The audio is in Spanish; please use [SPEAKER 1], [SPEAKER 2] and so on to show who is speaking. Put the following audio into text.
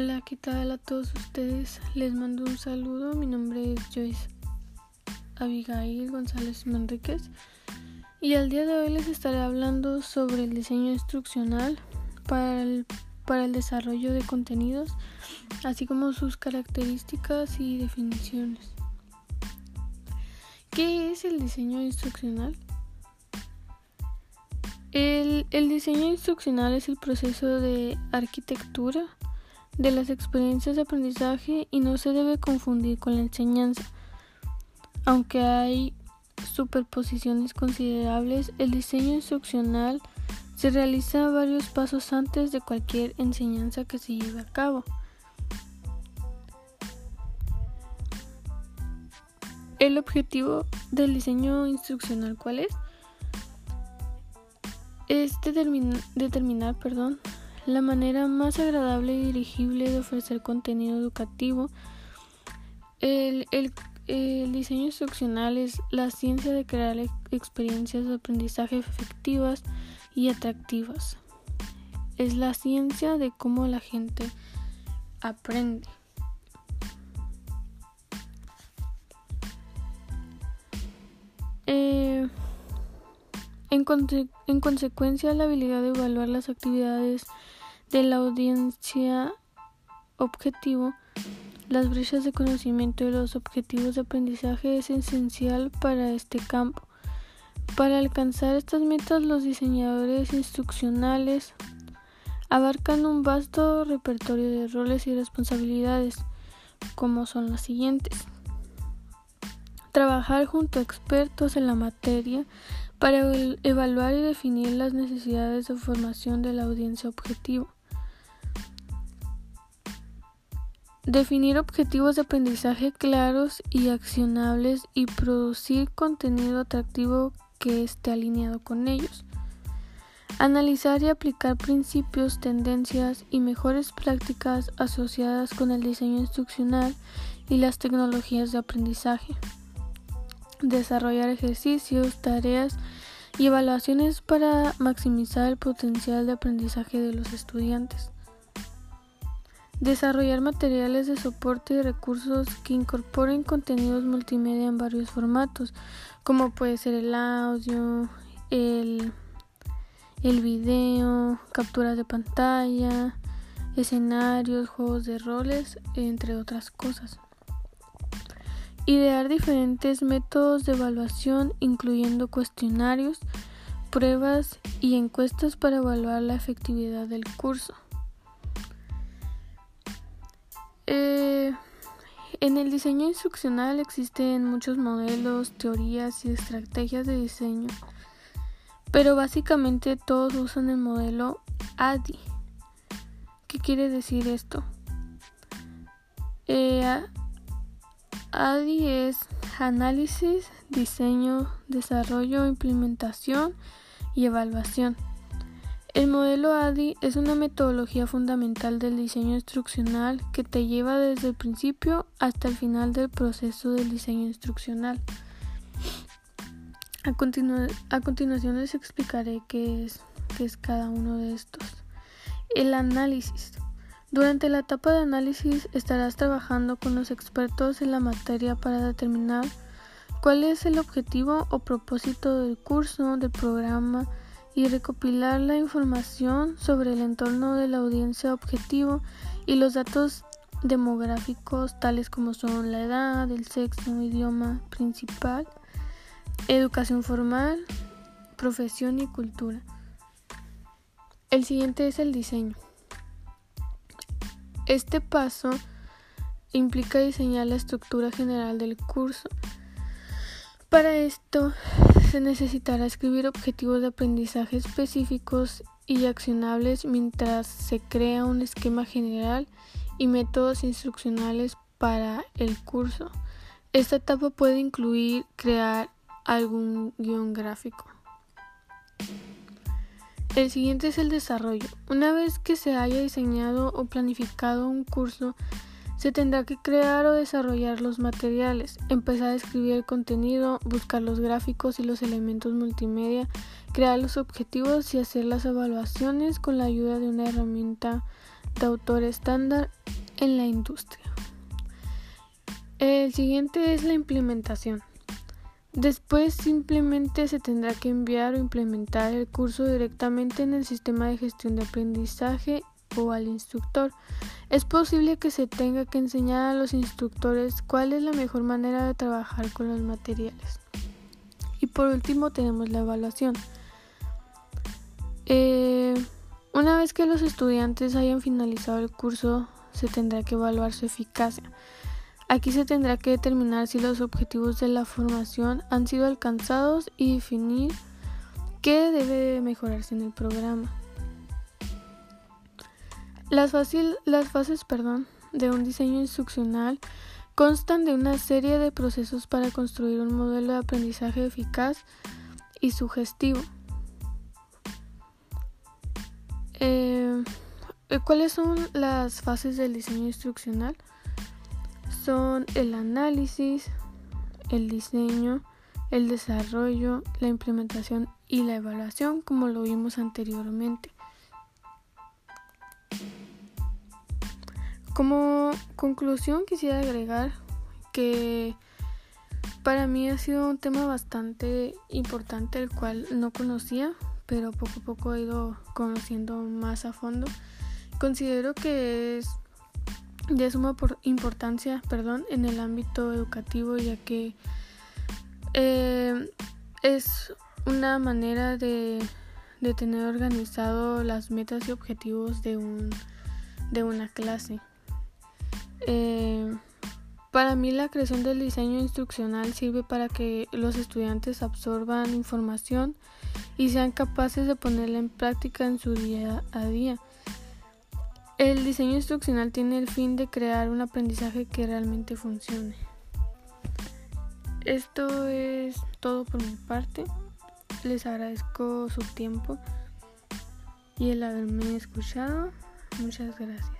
[SPEAKER 1] Hola, ¿qué tal a todos ustedes? Les mando un saludo. Mi nombre es Joyce Abigail González Manríquez y al día de hoy les estaré hablando sobre el diseño instruccional para el, desarrollo de contenidos, así como sus características y definiciones. ¿Qué es el diseño instruccional? El, diseño instruccional es el proceso de arquitectura de las experiencias de aprendizaje y no se debe confundir con la enseñanza. Aunque hay superposiciones considerables, el diseño instruccional se realiza varios pasos antes de cualquier enseñanza que se lleve a cabo. El objetivo del diseño instruccional, ¿cuál es? Es determinar, perdón, la manera más agradable y dirigible de ofrecer contenido educativo. El, el, diseño instruccional es la ciencia de crear experiencias de aprendizaje efectivas y atractivas. Es la ciencia de cómo la gente aprende. Eh, en, en consecuencia, la habilidad de evaluar las actividades de la audiencia objetivo las brechas de conocimiento y los objetivos de aprendizaje es esencial para este campo. Para alcanzar estas metas, los diseñadores instruccionales abarcan un vasto repertorio de roles y responsabilidades, como son las siguientes. Trabajar junto a expertos en la materia para evaluar y definir las necesidades de formación de la audiencia objetivo Definir objetivos de aprendizaje claros y accionables y producir contenido atractivo que esté alineado con ellos. Analizar y aplicar principios, tendencias y mejores prácticas asociadas con el diseño instruccional y las tecnologías de aprendizaje. Desarrollar ejercicios, tareas y evaluaciones para maximizar el potencial de aprendizaje de los estudiantes. Desarrollar materiales de soporte y recursos que incorporen contenidos multimedia en varios formatos, como puede ser el audio, el, video, capturas de pantalla, escenarios, juegos de roles, entre otras cosas. Idear diferentes métodos de evaluación, incluyendo cuestionarios, pruebas y encuestas para evaluar la efectividad del curso. Eh, en el diseño instruccional existen muchos modelos, teorías y estrategias de diseño, pero básicamente todos usan el modelo ADI. ¿Qué quiere decir esto? Eh, ADI es análisis, diseño, desarrollo, implementación y evaluación. El modelo ADI es una metodología fundamental del diseño instruccional que te lleva desde el principio hasta el final del proceso del diseño instruccional. A, continuación les explicaré qué es, qué es cada uno de estos. El análisis. Durante la etapa de análisis estarás trabajando con los expertos en la materia para determinar cuál es el objetivo o propósito del curso, del programa, y recopilar la información sobre el entorno de la audiencia objetivo y los datos demográficos tales como son la edad, el sexo, idioma principal, educación formal, profesión y cultura. El siguiente es el diseño. Este paso implica diseñar la estructura general del curso. Para esto se necesitará escribir objetivos de aprendizaje específicos y accionables mientras se crea un esquema general y métodos instruccionales para el curso. Esta etapa puede incluir crear algún guion gráfico. El siguiente es el desarrollo. Una vez que se haya diseñado o planificado un curso, se tendrá que crear o desarrollar los materiales, empezar a escribir el contenido, buscar los gráficos y los elementos multimedia, crear los objetivos y hacer las evaluaciones con la ayuda de una herramienta de autor estándar en la industria. El siguiente es la implementación. Después simplemente se tendrá que enviar o implementar el curso directamente en el sistema de gestión de aprendizaje o al instructor. Es posible que se tenga que enseñar a los instructores cuál es la mejor manera de trabajar con los materiales. Y por último tenemos la evaluación. Eh, una vez que los estudiantes hayan finalizado el curso, se tendrá que evaluar su eficacia. Aquí se tendrá que determinar si los objetivos de la formación han sido alcanzados y definir qué debe mejorarse en el programa. Las, las fases perdón, de un diseño instruccional constan de una serie de procesos para construir un modelo de aprendizaje eficaz y sugestivo. Eh, ¿Cuáles son las fases del diseño instruccional? Son el análisis, el diseño, el desarrollo, la implementación y la evaluación, como lo vimos anteriormente. Como conclusión quisiera agregar que para mí ha sido un tema bastante importante el cual no conocía, pero poco a poco he ido conociendo más a fondo. Considero que es de suma importancia perdón, en el ámbito educativo ya que eh, es una manera de, tener organizado las metas y objetivos de, un, de una clase. Eh, para mí la creación del diseño instruccional sirve para que los estudiantes absorban información y sean capaces de ponerla en práctica en su día a día. El diseño instruccional tiene el fin de crear un aprendizaje que realmente funcione. Esto es todo por mi parte. Les agradezco su tiempo y el haberme escuchado. Muchas gracias.